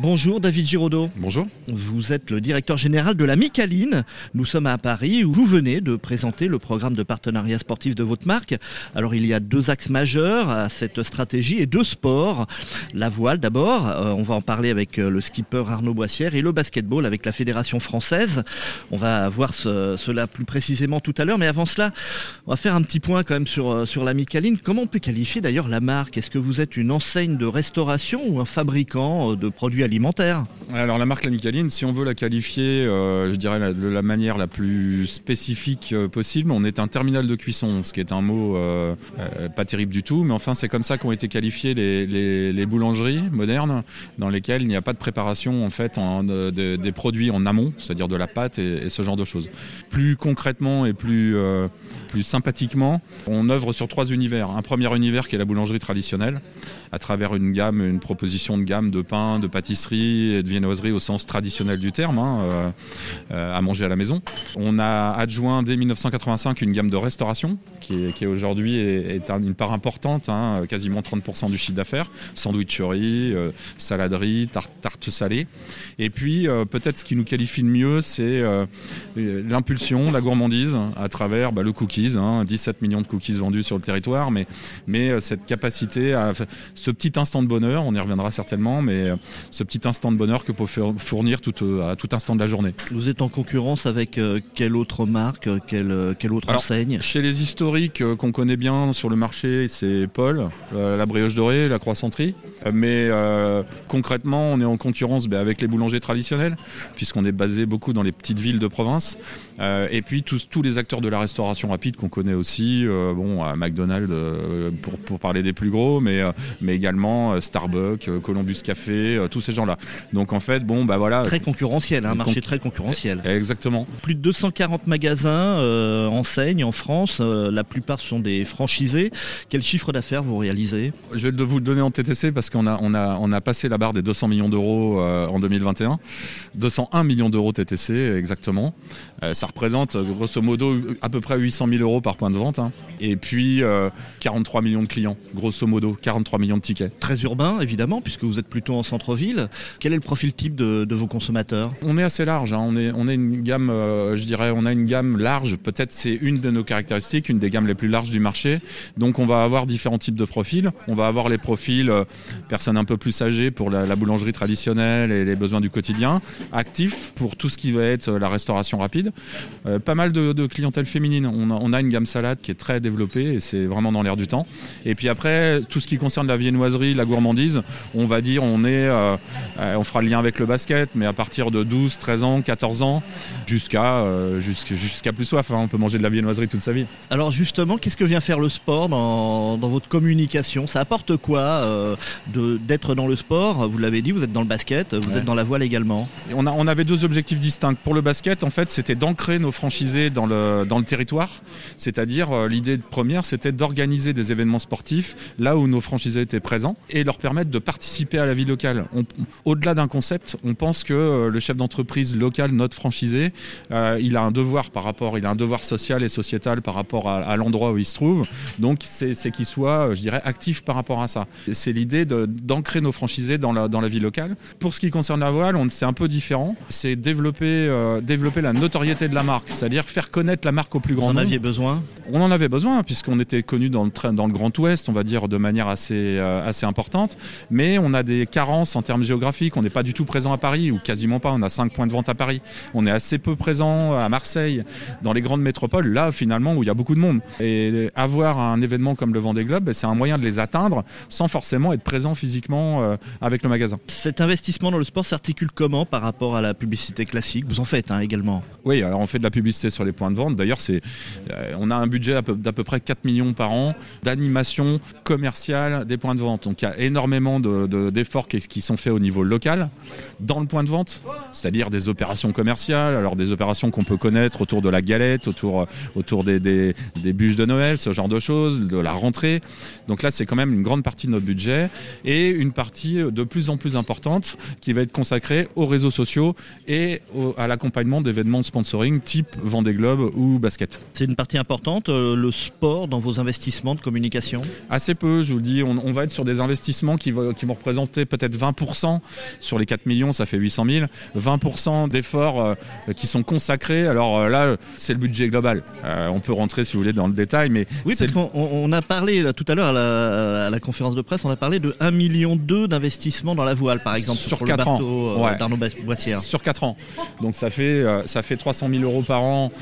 Bonjour David Giraudot. Bonjour. Vous êtes le directeur général de la Micaline. Nous sommes à Paris où vous venez de présenter le programme de partenariat sportif de votre marque. Alors il y a deux axes majeurs à cette stratégie et deux sports. La voile d'abord, euh, on va en parler avec euh, le skipper Arnaud Boissière et le basketball avec la Fédération française. On va voir cela plus précisément tout à l'heure, mais avant cela, on va faire un petit point quand même sur, euh, sur la Micaline. Comment on peut qualifier d'ailleurs la marque? Est-ce que vous êtes une enseigne de restauration ou un fabricant de produits alimentaire. Alors la marque Lamicaline, si on veut la qualifier, euh, je dirais de la manière la plus spécifique euh, possible, on est un terminal de cuisson, ce qui est un mot euh, pas terrible du tout, mais enfin c'est comme ça qu'ont été qualifiées les, boulangeries modernes, dans lesquelles il n'y a pas de préparation en fait des produits en amont, c'est-à-dire de la pâte et, ce genre de choses. Plus concrètement et plus, plus sympathiquement, on œuvre sur trois univers. Un premier univers qui est la boulangerie traditionnelle, à travers une gamme, une proposition de gamme de pain, de pâtisserie et de viennoiserie au sens traditionnel du terme, hein, euh, euh, à manger à la maison. On a adjoint dès 1985 une gamme de restauration qui, aujourd'hui est, une part importante, hein, quasiment 30% du chiffre d'affaires, sandwicherie, euh, saladerie, tarte, tarte salée. Et puis peut-être ce qui nous qualifie le mieux, c'est l'impulsion, la gourmandise à travers bah, le cookies, 17 hein, millions de cookies vendus sur le territoire, mais, mais cette capacité à ce petit instant de bonheur, on y reviendra certainement, mais ce petit instant de bonheur que peut fournir tout, euh, à tout instant de la journée. Vous êtes en concurrence avec euh, quelle autre marque, euh, quelle, quelle autre enseigne Chez les historiques qu'on connaît bien sur le marché, c'est Paul, la brioche dorée, la croissanterie. Mais concrètement, on est en concurrence ben, avec les boulangers traditionnels, puisqu'on est basé beaucoup dans les petites villes de province. et puis tous, tous les acteurs de la restauration rapide qu'on connaît aussi, bon, à McDonald's pour, pour, parler des plus gros, mais, mais également Starbucks, Columbus Café, tous ces gens-là. Donc en fait, bon, bah voilà. Très concurrentiel, un hein, marché très concurrentiel. Exactement. Plus de 240 magasins euh, enseignent en France. Euh, la plupart sont des franchisés. Quel chiffre d'affaires vous réalisez? Je vais vous le donner en TTC parce qu'on a, on a, on a passé la barre des 200 millions d'euros euh, en 2021. 201 millions d'euros TTC exactement. ça représente grosso modo à peu près 800 000 euros par point de vente. Hein. Et puis 43 millions de clients, grosso modo, 43 millions de tickets. Très urbain évidemment puisque vous êtes plutôt en centre-ville. Quel est le profil type de, vos consommateurs? On est assez large. Hein. On, est, on une gamme, euh, je dirais, on a une gamme large. Peut-être c'est une de nos caractéristiques, une des gammes les plus larges du marché. Donc on va avoir différents types de profils. On va avoir les profils euh, personnes un peu plus âgées pour la, boulangerie traditionnelle et les besoins du quotidien, actifs pour tout ce qui va être la restauration rapide. Euh, pas mal de, clientèle féminine. On a, une gamme salade qui est très développée et c'est vraiment dans l'air du temps. Et puis après, tout ce qui concerne la viennoiserie, la gourmandise, on va dire on est euh, on fera le lien avec le basket, mais à partir de 12, 13 ans, 14 ans, jusqu'à euh, jusqu'à plus soif. Hein. on peut manger de la viennoiserie toute sa vie. Alors justement, qu'est-ce que vient faire le sport dans, votre communication? Ça apporte quoi euh, d'être dans le sport? Vous l'avez dit, vous êtes dans le basket, vous êtes dans la voile également. on, a, on avait deux objectifs distincts. Pour le basket, en fait, c'était d'ancrer nos franchisés dans le, dans le territoire. C'est-à-dire, l'idée première, c'était d'organiser des événements sportifs là où nos franchisés étaient présents et leur permettre de participer à la vie locale. On, au-delà d'un concept, on pense que euh, le chef d'entreprise local, notre franchisé, euh, il a un devoir par rapport, il a un devoir social et sociétal par rapport à, l'endroit où il se trouve. Donc c'est qu'il soit, euh, je dirais, actif par rapport à ça. C'est l'idée d'ancrer nos franchisés dans la, dans la vie locale. Pour ce qui concerne la voile, c'est un peu différent. C'est développer, développer la notoriété de la marque, c'est-à-dire faire connaître la marque au plus grand nombre. Vous en aviez besoin? On en avait besoin puisqu'on était connu dans le, dans le Grand Ouest, on va dire de manière assez, assez importante. Mais on a des carences en termes géographique. On n'est pas du tout présent à Paris, ou quasiment pas. On a cinq points de vente à Paris. On est assez peu présent à Marseille, dans les grandes métropoles, là, finalement, où il y a beaucoup de monde. Et avoir un événement comme le Vendée Globe, c'est un moyen de les atteindre sans forcément être présent physiquement euh, avec le magasin. Cet investissement dans le sport s'articule comment par rapport à la publicité classique? Vous en faites hein, également Oui, alors on fait de la publicité sur les points de vente. D'ailleurs, c'est, euh, on a un budget d'à peu, près 4 millions par an d'animation commerciale des points de vente. Donc il y a énormément d'efforts qui, qui sont faits au niveau local, dans le point de vente, c'est-à-dire des opérations commerciales, alors des opérations qu'on peut connaître autour de la galette, autour, autour des, des, des bûches de Noël, ce genre de choses, de la rentrée. Donc là, c'est quand même une grande partie de notre budget et une partie de plus en plus importante qui va être consacrée aux réseaux sociaux et au, à l'accompagnement d'événements de sponsoring type Vendée Globe ou basket. C'est une partie importante, euh, le sport dans vos investissements de communication? Assez peu, je vous le dis. On, on va être sur des investissements qui, va- qui vont représenter peut-être 20% sur les 4 millions, ça fait 800 000. 20% d'efforts euh, qui sont consacrés. Alors euh, là, c'est le budget global. Euh, on peut rentrer, si vous voulez, dans le détail, mais Oui, parce qu'on on- on a parlé là, tout à l'heure à la, à la conférence de presse, on a parlé de 1,2 million d'investissements dans la voile, par exemple, Sur quatre le ans. bateau Ouais. d'Arnaud Ba- Boissière. Sur 4 ans. Donc ça fait, ça fait 300 000 euros par an.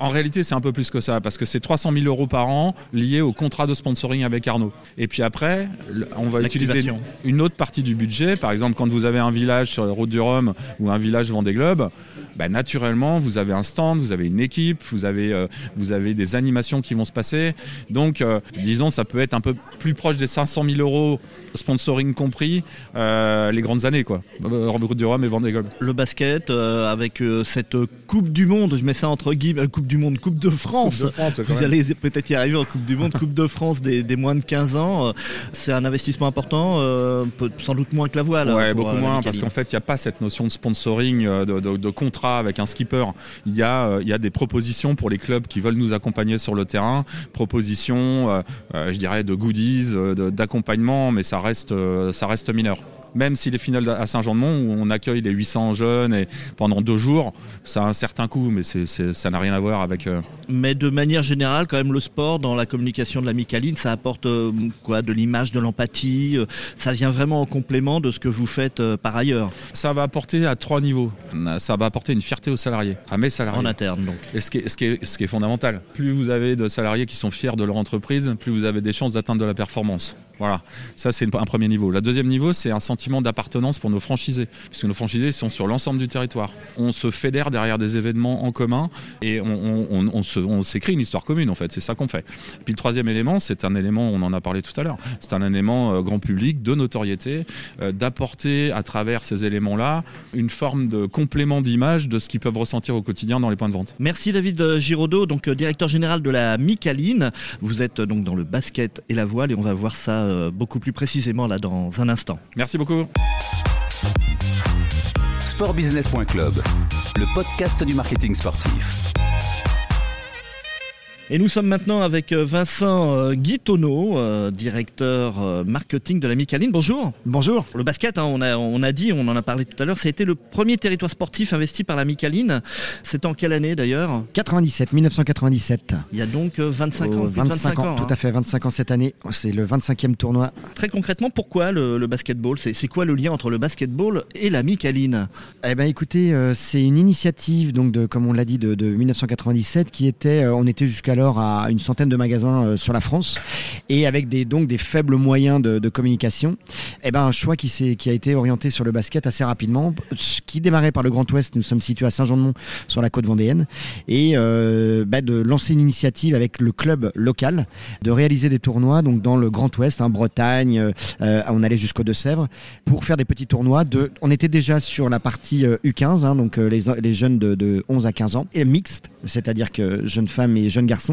En réalité, c'est un peu plus que ça, parce que c'est 300 000 euros par an liés au contrat de sponsoring avec Arnaud. Et puis après, on va utiliser une autre partie du budget. Par exemple, quand vous avez un village sur la route du Rhum ou un village Vendée Globe, bah, naturellement, vous avez un stand, vous avez une équipe, vous avez, euh, vous avez des animations qui vont se passer. Donc, euh, disons, ça peut être un peu plus proche des 500 000 euros sponsoring compris, euh, les grandes années, quoi. Route du Rhum et Vendée Globe. Le basket, euh, avec euh, cette Coupe du Monde, je mets ça entre guillemets, Coupe du Monde, Coupe de France. Vous allez peut-être y arriver en Coupe du Monde, Coupe de France des, des moins de 15 ans. euh, C'est un investissement important, euh, sans doute moins que la voile. Ouais, beaucoup euh, moins, parce qu'en fait, il n'y a pas cette notion de sponsoring, de, de- de contrat avec un skipper. Il y, a, euh, il y a des propositions pour les clubs qui veulent nous accompagner sur le terrain, propositions, euh, euh, je dirais, de goodies, d'accompagnement, mais ça reste, euh, ça reste mineur. Même si les finales à Saint-Jean-de-Mont, où on accueille les 800 jeunes et pendant deux jours, ça a un certain coût, mais ça n'a rien à voir avec. euh, Mais de manière générale, quand même, le sport dans la communication de la Micaline, ça apporte euh, quoi De l'image, de l'empathie. euh, ça vient vraiment en complément de ce que vous faites par ailleurs, Ça va apporter à trois niveaux. Ça va apporter une fierté aux salariés, à mes salariés. en interne. Donc. Et ce qui, est, ce, qui est, ce qui est fondamental, plus vous avez de salariés qui sont fiers de leur entreprise, plus vous avez des chances d'atteindre de la performance. Voilà, ça c'est un premier niveau. Le deuxième niveau, c'est un sentiment d'appartenance pour nos franchisés, puisque nos franchisés sont sur l'ensemble du territoire. On se fédère derrière des événements en commun et on, s'écrit une histoire commune en fait, c'est ça qu'on fait. Puis le troisième élément, c'est un élément, on en a parlé tout à l'heure, c'est un élément euh, grand public, de notoriété, euh, d'apporter à travers ces éléments-là une forme de complément d'image de ce qu'ils peuvent ressentir au quotidien dans les points de vente. Merci David euh, Giraudot, donc directeur général de la Micaline. Vous êtes donc dans le basket et la voile et on va voir ça euh, beaucoup plus précisément là dans un instant. Merci beaucoup. Sportbusiness.club, le podcast du marketing sportif. Et nous sommes maintenant avec euh, Vincent euh, Guitonneau, euh, directeur marketing de la Micaline. Bonjour. Bonjour. Le basket, hein, on, a, on a dit, on en a parlé tout à l'heure, ça a été le premier territoire sportif investi par la Micaline. C'est en quelle année d'ailleurs? 97, 1997. Il y a donc euh, 25 ans. Oh, plus de 25 ans. tout hein. à fait, 25 ans cette année. C'est le 25e tournoi. Très concrètement, pourquoi le, le basketball? C'est quoi le lien entre le basketball et la Micaline? Eh ben, écoutez, c'est une initiative, donc de, comme on l'a dit, de, de 1997, qui était, on était jusqu'alors à une centaine de magasins euh, sur la France, et avec des donc des faibles moyens de, communication. Eh ben, un choix qui a été orienté sur le basket assez rapidement, qui démarrait par le Grand Ouest. Nous sommes situés à Saint-Jean-de-Mont, sur la côte vendéenne, et euh, bah, de lancer une initiative avec le club local, de réaliser des tournois donc dans le Grand Ouest, hein, Bretagne, euh, on allait jusqu'aux Deux-Sèvres, pour faire des petits tournois. On était déjà sur la partie euh, U15, hein, donc les, les jeunes de, de 11 à 15 ans, et mixte, c'est-à-dire que jeunes femmes et jeunes garçons.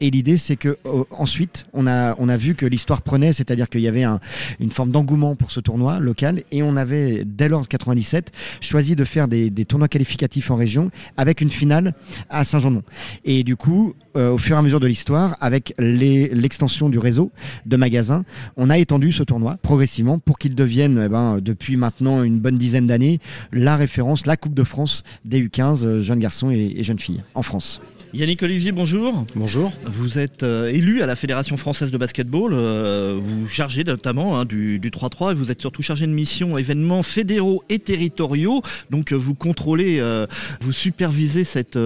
Et l'idée, c'est que euh, ensuite, on a, vu que l'histoire prenait, c'est-à-dire qu'il y avait un- une forme d'engouement pour ce tournoi local, et on avait, dès lors de 97, choisi de faire des, tournois qualificatifs en région avec une finale à Saint-Jean-de-Mont. Et du coup, euh, au fur et à mesure de l'histoire, avec l'extension du réseau de magasins, on a étendu ce tournoi progressivement pour qu'il devienne, eh ben, depuis maintenant une bonne dizaine d'années, la référence, la Coupe de France des U15, euh, jeunes garçons et jeunes filles en France. Yannick Olivier, bonjour. Bonjour. Vous êtes euh, élu à la Fédération française de basketball. euh, vous chargez notamment hein, du, du 3-3 et vous êtes surtout chargé de mission événements fédéraux et territoriaux. Donc euh, vous contrôlez, vous supervisez cette,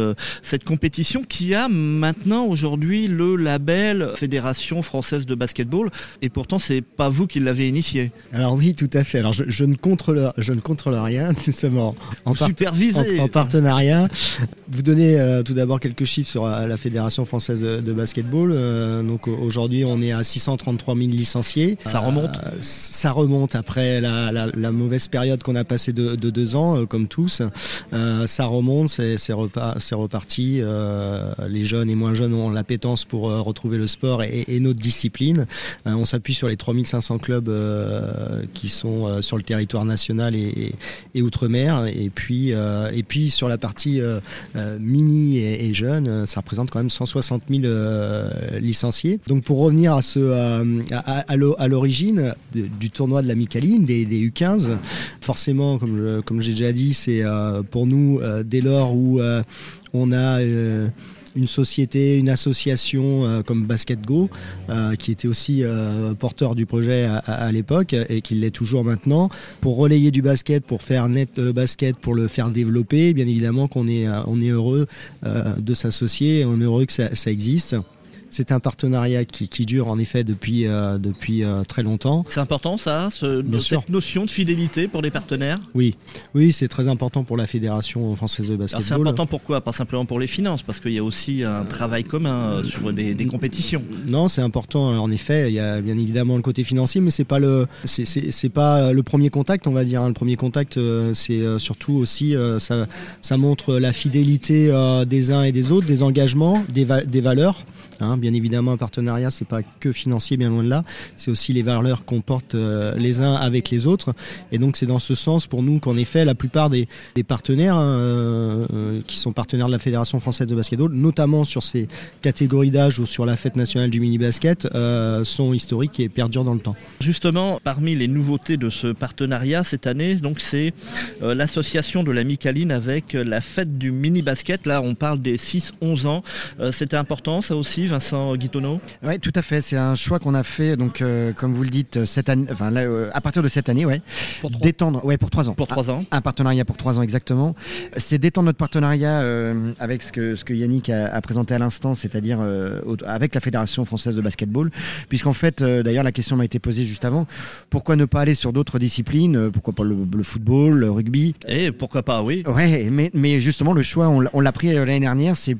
cette compétition qui a maintenant aujourd'hui le label Fédération française de basketball. Et pourtant, c'est pas vous qui l'avez initié. Alors oui, tout à fait. Alors je, je ne contrôle, je ne contrôle rien. Nous sommes en, en, partenariat. Vous donnez tout d'abord quelques chiffres. Chiffres sur la Fédération française de basketball. donc aujourd'hui, on est à 633 000 licenciés. Ça remonte Ça remonte après la, mauvaise période qu'on a passée de, deux ans, comme tous. ça remonte, c'est reparti. les jeunes et moins jeunes ont l'appétence pour retrouver le sport et, et notre discipline. on s'appuie sur les 3500 clubs qui sont sur le territoire national et, et outre-mer. Et puis, euh, et puis sur la partie euh, euh, mini et, jeune, ça représente quand même 160 000 licenciés. Donc pour revenir à, ce, à, l'origine du tournoi de la Micaline, des, U15, forcément, comme, comme j'ai déjà dit, c'est pour nous, dès lors où on a une société, une association euh, comme Basket Go, euh, qui était aussi euh, porteur du projet à, l'époque et qui l'est toujours maintenant, pour relayer du basket, pour faire naître le basket, pour le faire développer. Bien évidemment qu'on est, on est heureux de s'associer, on est heureux que ça existe. C'est un partenariat qui, dure en effet depuis, euh, depuis euh, très longtemps. C'est important ça, cette notion de fidélité pour les partenaires? Oui, oui c'est très important pour la Fédération française de basketball. C'est important pourquoi? Pas simplement pour les finances, parce qu'il y a aussi un travail commun euh, sur des, compétitions. Non, c'est important en effet. Il y a bien évidemment le côté financier, mais c'est pas le pas le premier contact, on va dire. Hein. Le premier contact, c'est surtout aussi ça, ça montre la fidélité des uns et des autres, des engagements, des, des valeurs. Hein, bien évidemment, un partenariat, c'est pas que financier, bien loin de là. C'est aussi les valeurs qu'on porte euh, les uns avec les autres. Et donc, c'est dans ce sens pour nous qu'en effet, la plupart des, partenaires hein, euh, euh, qui sont partenaires de la Fédération française de basketball, notamment sur ces catégories d'âge ou sur la fête nationale du mini basket, sont historiques et perdurent dans le temps. Justement, parmi les nouveautés de ce partenariat cette année, donc c'est l'association de la Micaline avec la fête du mini basket. Là, on parle des 6-11 ans. C'était important, ça aussi Vincent Guitonneau Oui, tout à fait. C'est un choix qu'on a fait, donc, euh, comme vous le dites, cette année, enfin, euh, à partir de cette année, ouais, pour d'étendre, ouais, pour trois ans. Pour trois ans. Un, partenariat pour trois ans exactement. C'est d'étendre notre partenariat euh, avec ce que, ce que Yannick a, présenté à l'instant, c'est-à-dire avec la Fédération française de basketball, puisqu'en fait, d'ailleurs, la question m'a été posée juste avant. Pourquoi ne pas aller sur d'autres disciplines Pourquoi pas le, football, le rugby? Et pourquoi pas, oui. Ouais, mais, mais justement, le choix, on l'a pris l'année dernière, c'est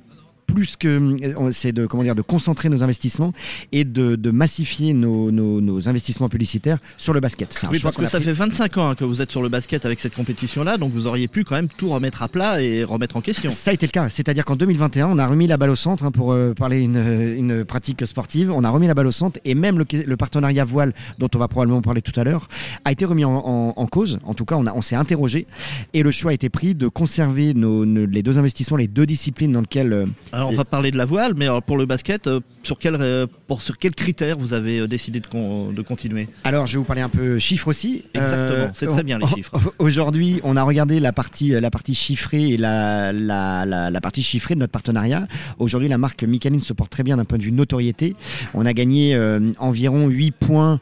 plus que euh, c'est de comment dire de concentrer nos investissements et de, de massifier nos, nos, investissements publicitaires sur le basket. Oui, parce que ça fait 25 ans hein, que vous êtes sur le basket avec cette compétition-là, donc vous auriez pu quand même tout remettre à plat et remettre en question. Ça a été le cas, c'est-à-dire qu'en 2021, on a remis la balle au centre hein, pour euh, parler une, une pratique sportive. On a remis la balle au centre et même le, le partenariat voile, dont on va probablement parler tout à l'heure, a été remis en, en, cause. En tout cas, on, a, on s'est interrogé et le choix a été pris de conserver nos, les deux investissements, les deux disciplines dans lesquelles euh, alors on va parler de la voile, mais pour le basket, euh, sur quel, euh, pour, sur quels critères vous avez euh, décidé de, de, continuer? Alors je vais vous parler un peu chiffres aussi. Exactement, c'est très bien les chiffres. Aujourd'hui, on a regardé la partie, la partie chiffrée et la, la, la, partie chiffrée de notre partenariat. Aujourd'hui, la marque Michelin se porte très bien d'un point de vue notoriété. On a gagné environ 8 points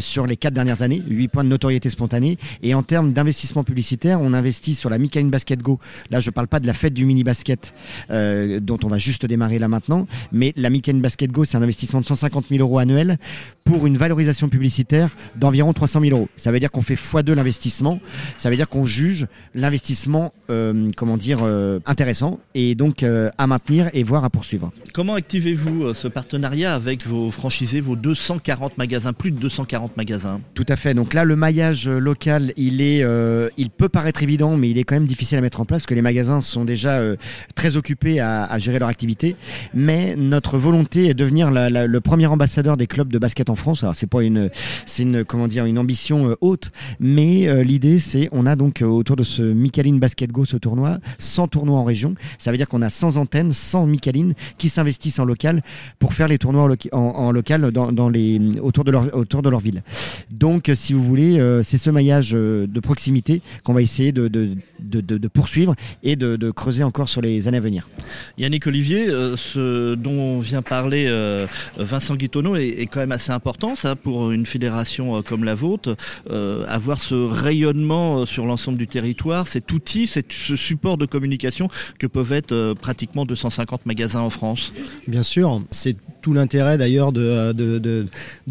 sur les 4 dernières années, 8 points de notoriété spontanée. Et en termes d'investissement publicitaire, on investit sur la Michelin Basket Go. Là, je ne parle pas de la fête du mini basket dont on va juste démarrer là maintenant. Mais la Miken Basket Go, c'est un investissement de 150 000 euros annuel pour une valorisation publicitaire d'environ 300 000 euros. Ça veut dire qu'on fait x2 l'investissement. Ça veut dire qu'on juge l'investissement, euh, comment dire, euh, intéressant et donc euh, à maintenir et voire à poursuivre. Comment activez-vous ce partenariat avec vos franchisés, vos 240 magasins, plus de 240 magasins? Tout à fait. Donc là, le maillage local, il est, il peut paraître évident, mais il est quand même difficile à mettre en place parce que les magasins sont déjà très occupés à, à gérer leur activité. Mais notre volonté est de devenir le premier ambassadeur des clubs de basket en France. Alors c'est pas une, c'est une comment dire une ambition euh, haute, mais euh, l'idée c'est on a donc euh, autour de ce Micaline Basket Go ce tournoi 100 tournois en région. Ça veut dire qu'on a 100 antennes, 100 Micaline qui s'investissent en local pour faire les tournois en, local dans, les autour de leur autour de leur ville. Donc si vous voulez, c'est ce maillage de proximité qu'on va essayer de, de, de, poursuivre et de, creuser encore sur les années à venir. Yannick Olivier, euh, ce dont vient parler euh, Vincent Guitonneau est, quand même assez important, ça, pour une fédération euh, comme la vôtre, avoir ce rayonnement sur l'ensemble du territoire, cet outil, ce support de communication que peuvent être pratiquement 250 magasins en France. Bien sûr, c'est tout l'intérêt d'ailleurs de,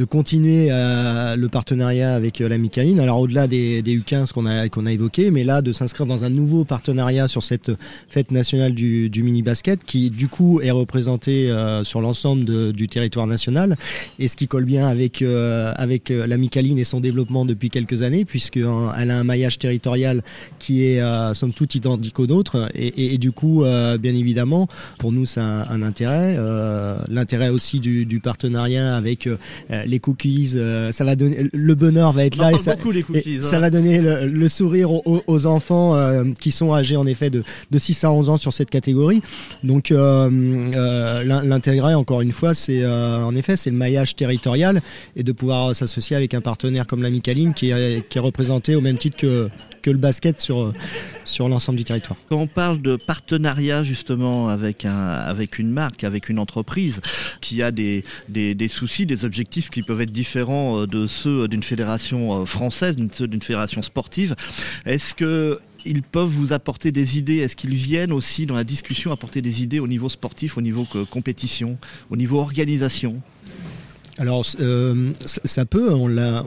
continuer le partenariat avec la Micaïne. Alors au-delà des, U15 qu'on a, évoqués, mais là de s'inscrire dans un nouveau partenariat sur cette fête nationale du, du mini qui du coup est représenté sur l'ensemble du territoire national et ce qui colle bien avec avec la Micaline et son développement depuis quelques années puisqu'elle a un maillage territorial qui est somme toute identique au nôtre et, du coup bien évidemment pour nous c'est un, intérêt l'intérêt aussi du, du, partenariat avec les cookies ça va donner le bonheur va être là et ça, hein. va donner le, sourire aux, enfants euh, qui sont âgés en effet de, de, 6 à 11 ans sur cette catégorie. Donc euh, euh, l'intégrer encore une fois, c'est en effet c'est le maillage territorial et de pouvoir s'associer avec un partenaire comme la Micaline qui est, représenté au même titre que le basket sur, l'ensemble du territoire. Quand on parle de partenariat justement avec, un, avec une marque, avec une entreprise qui a des, des, soucis, des objectifs qui peuvent être différents euh, de ceux d'une fédération euh, française, d'une fédération sportive, est-ce que ils peuvent vous apporter des idées. Est-ce qu'ils viennent aussi dans la discussion apporter des idées au niveau sportif, au niveau compétition, au niveau organisation? Alors euh, ça peut, on l'a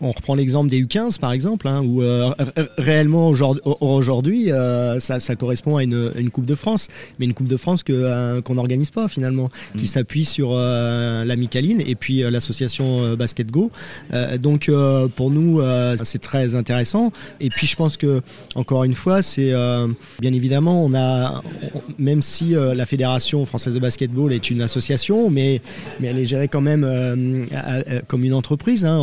on reprend l'exemple des U15 par exemple, hein, où euh, réellement aujourd'hui euh, ça, correspond à une, Coupe de France, mais une Coupe de France que euh, qu'on n'organise pas finalement, qui mm. s'appuie sur la Micaline et puis l'association Basket Go. donc pour nous c'est très intéressant. Et puis je pense que encore une fois c'est bien évidemment on a même si la fédération française de basketball est une association, mais mais elle est gérée quand même comme une entreprise. Hein,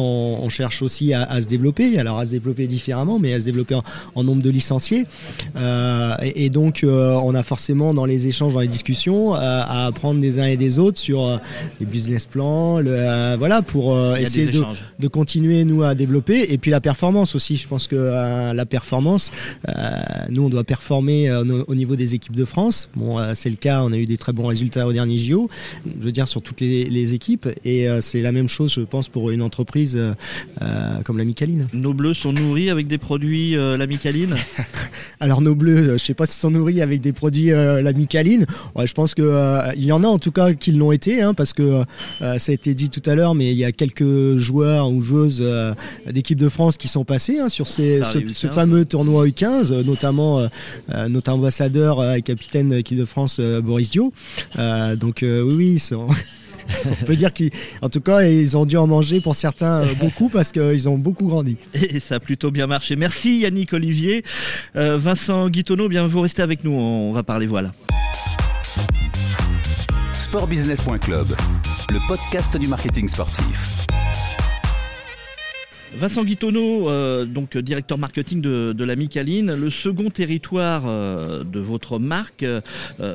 cherche aussi à, se développer, alors à se développer différemment, mais à se développer en, nombre de licenciés. Euh, et, donc, euh, on a forcément dans les échanges, dans les discussions, euh, à apprendre des uns et des autres sur les business plans, le, voilà, pour essayer de, de, continuer nous à développer. Et puis la performance aussi. Je pense que la performance, nous, on doit performer au niveau des équipes de France. Bon, c'est le cas. On a eu des très bons résultats au dernier JO. Je veux dire sur toutes les, les équipes. Et c'est la même chose, je pense, pour une entreprise euh, comme la Micaline. Nos bleus sont nourris avec des produits euh, la Micaline Alors nos bleus, euh, je sais pas s'ils sont nourris avec des produits la Micaline. je pense qu'il il y en a en tout cas qui l'ont été, hein, parce que ça a été dit tout à l'heure, mais il y a quelques joueurs ou joueuses d'équipe de France qui sont passés hein, sur ces, ce, fameux tournoi U15, notamment notre ambassadeur et capitaine d'équipe de France Boris Dio. donc oui, oui, ils sont on peut dire qu'en tout cas, ils ont dû en manger pour certains euh, beaucoup parce qu'ils ont beaucoup grandi. Et ça a plutôt bien marché. Merci Yannick Olivier. Euh, Vincent Guitonneau, bien vous restez avec nous, on va parler voilà. Sportbusiness.club, le podcast du marketing sportif. Vincent Guitonneau, euh, donc directeur marketing de, de, la Micaline, le second territoire euh, de votre marque, euh,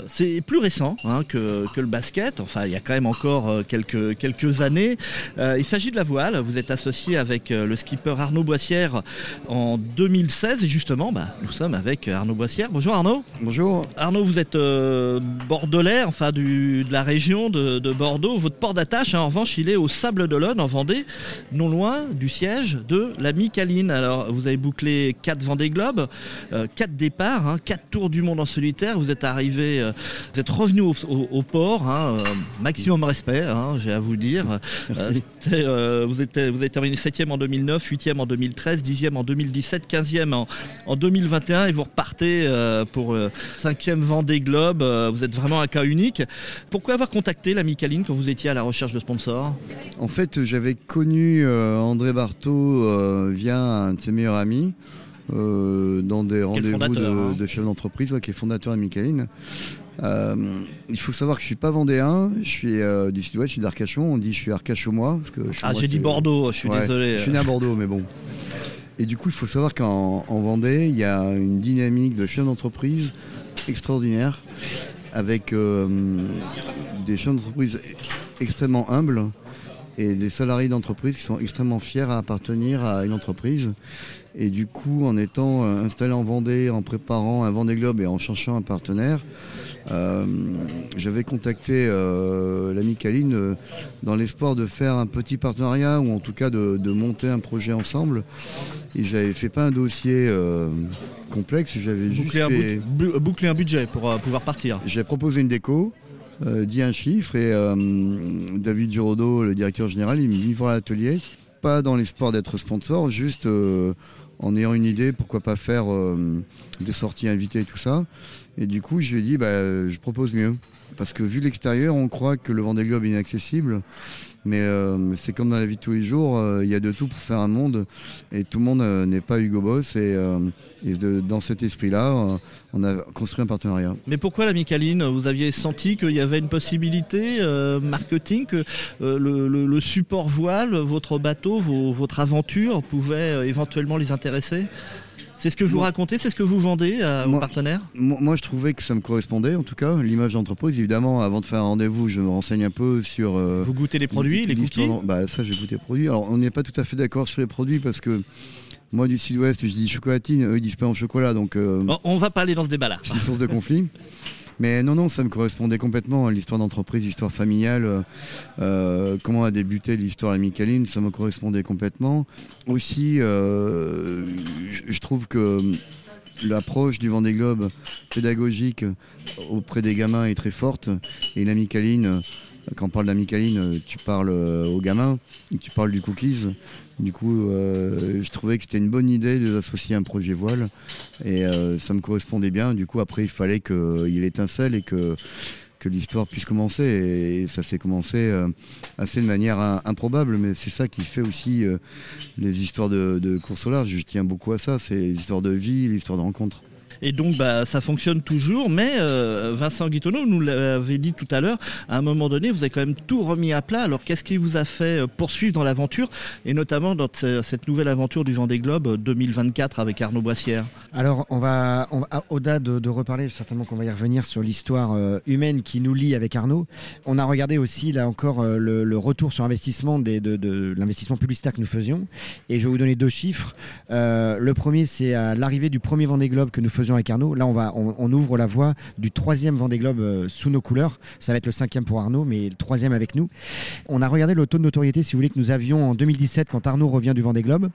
c'est plus récent hein, que, que, le basket. Enfin, il y a quand même encore quelques, quelques années. il s'agit de la voile. Vous êtes associé avec le skipper Arnaud Boissière en 2016 et justement, bah, nous sommes avec Arnaud Boissière. Bonjour Arnaud. Bonjour. Arnaud, vous êtes bordelais, enfin du, de la région de, de Bordeaux. Votre port d'attache, hein, en revanche, il est au Sable d'Olonne en Vendée, non loin du siège de la Micaline. Alors, vous avez bouclé 4 Vendée Globe, 4 euh, départs, hein, 4 tours du monde en solitaire. Vous êtes arrivé, euh, vous êtes revenu au, port, hein, euh, maximum respect, hein, j'ai à vous dire. vous, êtes, vous avez terminé 7e en 2009, 8e en 2013, 10e en 2017, 15e en, en 2021 et vous repartez pour 5e Vendée Globe. vous êtes vraiment un cas unique. Pourquoi avoir contacté la Micaline quand vous étiez à la recherche de sponsors? En fait, j'avais connu André Barthaud euh, via un de ses meilleurs amis. Euh, dans des rendez-vous de, hein. de, chef d'entreprise, qui est fondateur de Micaline. Euh, il faut savoir que je suis pas vendéen, je suis du sud-ouest, je suis d'Arcachon. On dit je suis arcachomois. Parce que ah, j'ai dit Bordeaux, je suis désolé. Je suis né à Bordeaux, mais bon. Et du coup, il faut savoir qu'en Vendée, il y a une dynamique de chef d'entreprise extraordinaire, avec des chefs d'entreprise extrêmement humbles et des salariés d'entreprise qui sont extrêmement fiers à appartenir à une entreprise. Et du coup, en étant euh, installé en Vendée, en préparant un Vendée Globe et en cherchant un partenaire, euh, j'avais contacté euh, l'ami Kaline euh, dans l'espoir de faire un petit partenariat ou en tout cas de, monter un projet ensemble. Et j'avais fait pas un dossier complexe, j'avais juste fait... boucler un budget pour pouvoir partir. J'ai proposé une déco. Euh, dit un chiffre et euh, David Girodo, le directeur général, il me dit voir l'atelier, pas dans l'espoir d'être sponsor, juste euh, en ayant une idée, pourquoi pas faire des sorties invitées et tout ça. Et du coup, je lui ai dit, bah, je propose mieux. Parce que vu l'extérieur, on croit que le Vendée Globe est inaccessible. Mais euh, c'est comme dans la vie de tous les jours, euh, il y a de tout pour faire un monde. Et tout le monde euh, n'est pas Hugo Boss. Et, dans cet esprit-là, on a construit un partenariat. Mais pourquoi la Micaline Vous aviez senti qu'il y avait une possibilité marketing, que le, support voile, votre bateau, votre aventure pouvait éventuellement les intéresser? C'est ce que vous Moi- racontez, c'est ce que vous vendez à- aux Moi- partenaires Moi, moi, je trouvais que ça me correspondait, en tout cas, l'image d'entreprise. Évidemment, avant de faire un rendez-vous, je me renseigne un peu sur. euh, Vous goûtez les produits, les cookies Bah, ça, j'ai goûté les produits. Alors, on n'est pas tout à fait d'accord sur les produits parce que moi, du sud-ouest, je dis chocolatine, eux, ils disent pain au chocolat. Donc, euh, Bon, On va pas aller dans ce débat-là. c'est une source de conflit. Mais non, non, ça me correspondait complètement. L'histoire d'entreprise, l'histoire familiale, euh, euh, comment a débuté l'histoire à Micaline, ça me correspondait complètement. Aussi, euh, je- trouve que l'approche du Vendée Globe pédagogique auprès des gamins est très forte. Et la Micaline, quand on parle d'Amicaline, tu parles euh, aux gamins, tu parles du cookies. Du coup, euh, je trouvais que c'était une bonne idée de l'associer un projet voile. Et euh, ça me correspondait bien. Du coup, après, il fallait qu'il étincelle et que, que l'histoire puisse commencer. Et, ça s'est commencé euh, assez de manière im- improbable. Mais c'est ça qui fait aussi euh, les histoires de, de course au large. Je tiens beaucoup à ça. C'est les histoires de vie, les histoires de rencontres. Et donc, bah, ça fonctionne toujours. Mais euh, Vincent Guitonneau nous l'avait dit tout à l'heure, à un moment donné, vous avez quand même tout remis à plat. Alors, qu'est-ce qui vous a fait euh, poursuivre dans l'aventure Et notamment dans ce- cette nouvelle aventure du Vendée Globe euh, 2024 avec Arnaud Boissière? Alors, on va, va- au-delà de, reparler, certainement qu'on va y revenir sur l'histoire euh, humaine qui nous lie avec Arnaud. On a regardé aussi, là encore, euh, le, retour sur investissement de, l'investissement publicitaire que nous faisions. Et je vais vous donner deux chiffres. Euh, le premier, c'est à l'arrivée du premier Vendée Globe que nous faisions avec Arnaud. Là, on, va, on, on ouvre la voie du troisième Vendée Globe euh, sous nos couleurs. Ça va être le cinquième pour Arnaud, mais le troisième avec nous. On a regardé le taux de notoriété, si vous voulez, que nous avions en 2017 quand Arnaud revient du Vendée Globe.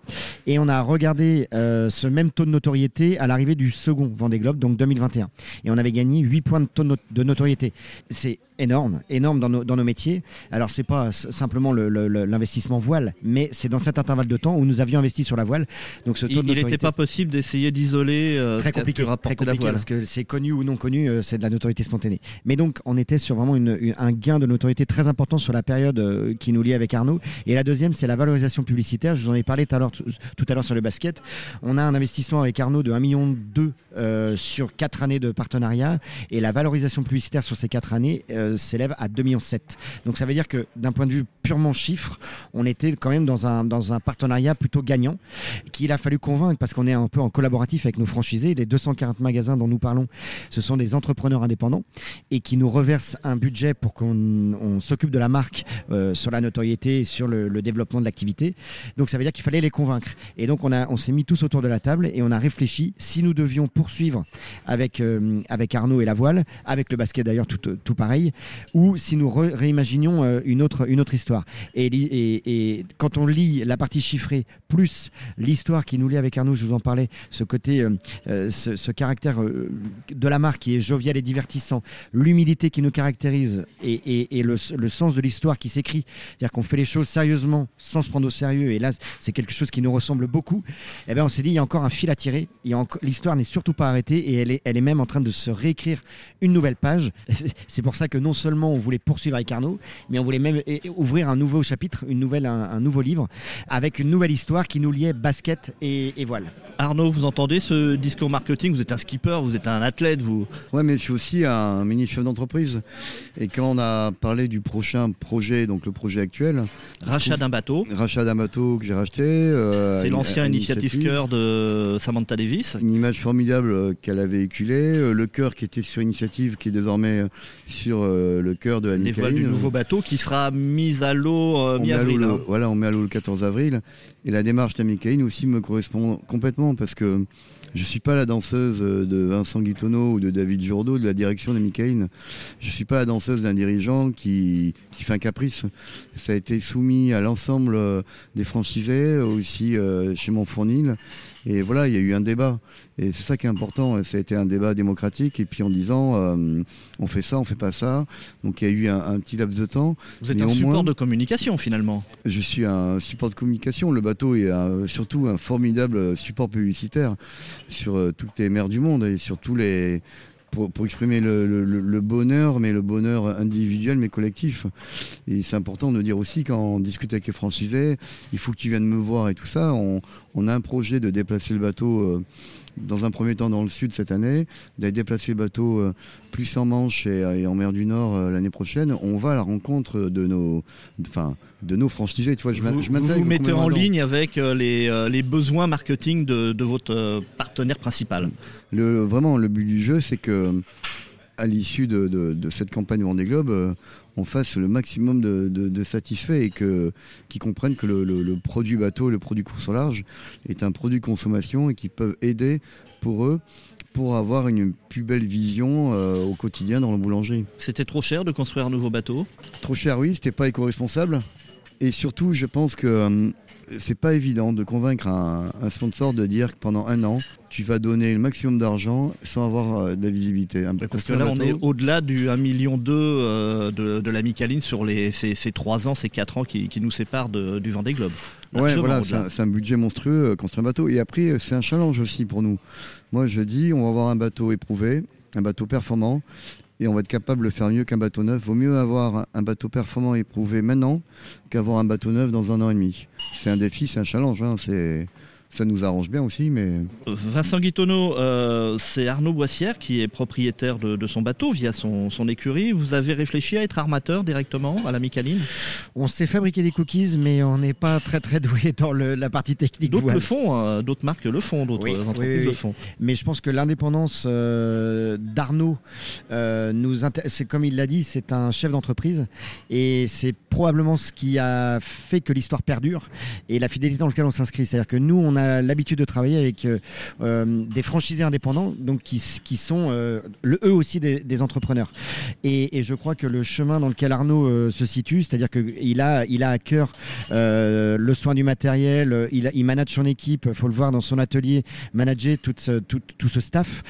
Et on a regardé euh, ce même taux de notoriété à l'arrivée du second Vendée Globe, donc 2021. Et on avait gagné 8 points de taux de, not- de notoriété. C'est énorme, énorme dans nos, dans nos métiers. Alors, c'est pas simplement le- le- le- l'investissement voile, mais c'est dans cet intervalle de temps où nous avions investi sur la voile. Donc, ce taux Il n'était pas possible d'essayer d'isoler euh, Compliqué, la voile. parce que c'est connu ou non connu, euh, c'est de la notoriété spontanée. Mais donc, on était sur vraiment une- une- un gain de notoriété très important sur la période euh, qui nous lie avec Arnaud. Et la deuxième, c'est la valorisation publicitaire. Je vous en ai parlé tout à l'heure, tout tout à l'heure sur le basket. On a un investissement avec Arnaud de 1,2 million euh, sur 4 années de partenariat. Et la valorisation publicitaire sur ces 4 années euh, s'élève à 2,7 millions. Donc, ça veut dire que d'un point de vue purement chiffre, on était quand même dans un, dans un partenariat plutôt gagnant qu'il a fallu convaincre parce qu'on est un peu en collaboratif avec nos franchisés. Les 240 magasins dont nous parlons, ce sont des entrepreneurs indépendants et qui nous reversent un budget pour qu'on on s'occupe de la marque euh, sur la notoriété et sur le, le développement de l'activité. Donc ça veut dire qu'il fallait les convaincre. Et donc on, on s'est mis tous autour de la table et on a réfléchi si nous devions poursuivre avec, euh, avec Arnaud et la voile, avec le basket d'ailleurs tout, tout pareil, ou si nous réimaginions euh, une, autre, une autre histoire. Et, et, et quand on lit la partie chiffrée plus l'histoire qui nous lie avec Arnaud, je vous en parlais, ce côté, euh, ce, caractère de la marque qui est jovial et divertissant, l'humilité qui nous caractérise et, et- et le, le sens de l'histoire qui s'écrit, c'est-à-dire qu'on fait les choses sérieusement sans se prendre au sérieux, et là c'est quelque chose qui nous ressemble beaucoup, eh ben on s'est dit il y a encore un fil à tirer, l'histoire n'est surtout pas arrêtée et elle est, elle est même en train de se réécrire une nouvelle page. C'est pour ça que non seulement on voulait poursuivre avec Arnaud, mais on voulait même eh, ouvrir un nouveau chapitre, une nouvelle, un, un nouveau livre, avec une nouvelle histoire qui nous liait basket et, et voile. Arnaud, vous entendez ce discours marketing? Vous êtes un skipper, vous êtes un athlète, vous. Ouais, mais je suis aussi un mini chef d'entreprise. Et quand on a parlé du prochain projet, donc le projet actuel, Rachat d'un bateau. rachat d'un bateau que j'ai racheté. euh, C'est l'ancien à initiative cœur de Samantha Davis. Une image formidable euh, qu'elle a véhiculée. euh, Le cœur qui était sur initiative, qui est désormais euh, sur le cœur de la Les voiles du nouveau bateau qui sera mis à l'eau mi-avril. hein. Voilà, on met à l'eau le 14 avril. Et la démarche d'Amicaline aussi me correspond complètement parce que je suis pas la danseuse de Vincent Guitonneau ou de David Jourdaud de la direction d'Amicaline. Je suis pas la danseuse d'un dirigeant qui, qui fait un caprice. Ça a été soumis à l'ensemble des franchisés, aussi chez Montfournil. Et voilà, il y a eu un débat. Et c'est ça qui est important. Ça a été un débat démocratique. Et puis en disant, euh, on fait ça, on fait pas ça. Donc il y a eu un, petit laps de temps. Vous êtes un support de communication finalement. Je suis un support de communication. Le bateau est surtout un formidable support publicitaire sur euh, toutes les mers du monde et sur tous les pour, exprimer le, bonheur, mais le bonheur individuel, mais collectif. Et c'est important de dire aussi, quand on discute avec les franchisés, il faut que tu viennes me voir et tout ça. On, a un projet de déplacer le bateau. Euh, dans un premier temps dans le sud cette année, d'aller déplacer le bateau euh, plus en Manche et, en mer du Nord euh, l'année prochaine. On va à la rencontre de nos, enfin, de nos franchisés. Tu vois, je vous, vous, vous mettez en ligne avec les, les, besoins marketing de, de votre partenaire principal. Le, vraiment, le but du jeu, c'est que à l'issue de, cette campagne Vendée Globe, euh, on fasse le maximum de, satisfaits et que qu'ils comprennent que le, produit bateau, le produit course au large, est un produit consommation et qui peuvent aider pour eux pour avoir une plus belle vision euh, au quotidien dans le boulanger. C'était trop cher de construire un nouveau bateau? Trop cher, oui. C'était pas éco-responsable. Et surtout, je pense que euh, c'est pas évident de convaincre un, sponsor de dire que pendant un an, tu vas donner le maximum d'argent sans avoir euh, de la visibilité. Parce que là, on est au-delà du 1,2 million euh, de, de la Micaline sur les, ces, ces 3 ans, ces 4 ans qui, nous séparent du Vendée Globe. Ouais, voilà, c'est un, budget monstrueux, euh, construire un bateau. Et après, c'est un challenge aussi pour nous. Moi, je dis, on va avoir un bateau éprouvé, un bateau performant, et on va être capable de faire mieux qu'un bateau neuf. Vaut mieux avoir un bateau performant éprouvé maintenant qu'avoir un bateau neuf dans un an et demi. C'est un défi, c'est un challenge. Hein. c'est ça nous arrange bien aussi. Mais... Vincent Guitonneau, euh, c'est Arnaud Boissière qui est propriétaire de, son bateau via son, écurie. Vous avez réfléchi à être armateur directement à la Micaline On sait fabriquer des cookies, mais on n'est pas très très doué dans la partie technique. D'autres le font, hein. d'autres marques le font, d'autres entreprises le font. Mais je pense que l'indépendance euh, d'Arnaud, euh, nous c'est comme il l'a dit, c'est un chef d'entreprise et c'est probablement ce qui a fait que l'histoire perdure et la fidélité dans laquelle on s'inscrit. C'est-à-dire que nous, on a l'habitude de travailler avec euh, euh, des franchisés indépendants, donc qui, qui sont euh, le, eux aussi des, entrepreneurs. Et, je crois que le chemin dans lequel Arnaud se situe, c'est-à-dire qu'il a, il a à cœur le soin du matériel, il, il manage son équipe, faut le voir dans son atelier, manager tout ce, tout, tout ce staff.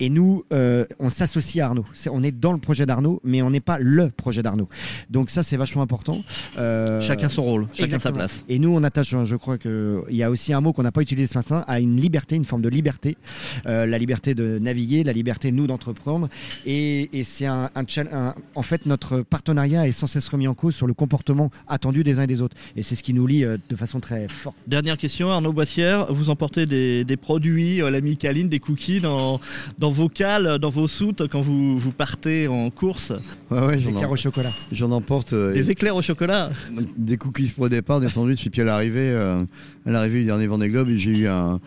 Et nous, on s'associe à Arnaud. on est dans le projet d'Arnaud, mais on n'est pas le projet d'Arnaud. Donc ça, c'est vachement important. chacun son rôle, chacun sa place. Et nous, on attache, je crois qu'il y a aussi un mot qu'on n'a pas utilisé ce matin, à une liberté, une forme de liberté. Euh, la liberté de naviguer, la liberté, nous, d'entreprendre. Et, c'est un, un, En fait, notre partenariat est sans cesse remis en cause sur le comportement attendu des uns et des autres. Et c'est ce qui nous lie euh, de façon très forte. Dernière question, Arnaud Boissière. Vous emportez des, produits, euh, la Micaline, des cookies dans, dans vos cales, dans vos soutes quand vous, vous partez en course Ouais, ouais, des éclairs au chocolat. J'en emporte. des éclairs au chocolat Des cookies pour le départ, des sandwichs, puis à l'arrivée, à l'arrivée du dernier Vendée Globe, j'ai eu un,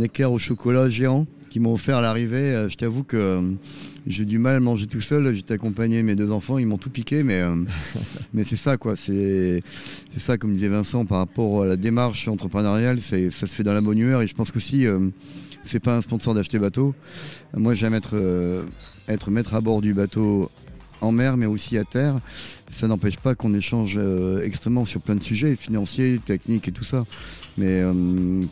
éclair au chocolat géant qui m'ont offert à l'arrivée. Euh, je t'avoue que euh, j'ai du mal à manger tout seul. J'étais accompagné mes deux enfants, ils m'ont tout piqué, mais, euh, mais c'est ça, quoi. C'est ça, comme disait Vincent, par rapport à la démarche entrepreneuriale, ça se fait dans la bonne humeur. Et je pense qu'aussi, c'est pas un sponsor d'acheter bateau. Moi, j'aime être, être maître à bord du bateau en mer, mais aussi à terre. Ça n'empêche pas qu'on échange extrêmement sur plein de sujets, financiers, techniques et tout ça. Mais euh,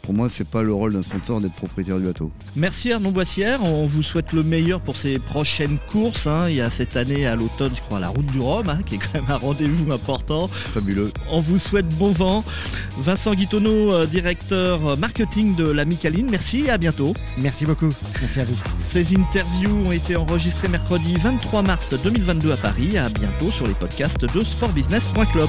pour moi, c'est pas le rôle d'un sponsor d'être propriétaire du bateau. Merci Arnaud Boissière. On vous souhaite le meilleur pour ces prochaines courses. Hein. Il y a cette année à l'automne, je crois, la route du Rhum, hein, qui est quand même un rendez-vous important. Fabuleux. On vous souhaite bon vent. Vincent Guitonneau, euh, directeur marketing de la Micaline. Merci et à bientôt. Merci beaucoup. Merci à vous. Ces interviews ont été enregistrées mercredi 23 mars 2022 à Paris. À bientôt sur les podcasts de sportbusiness.club.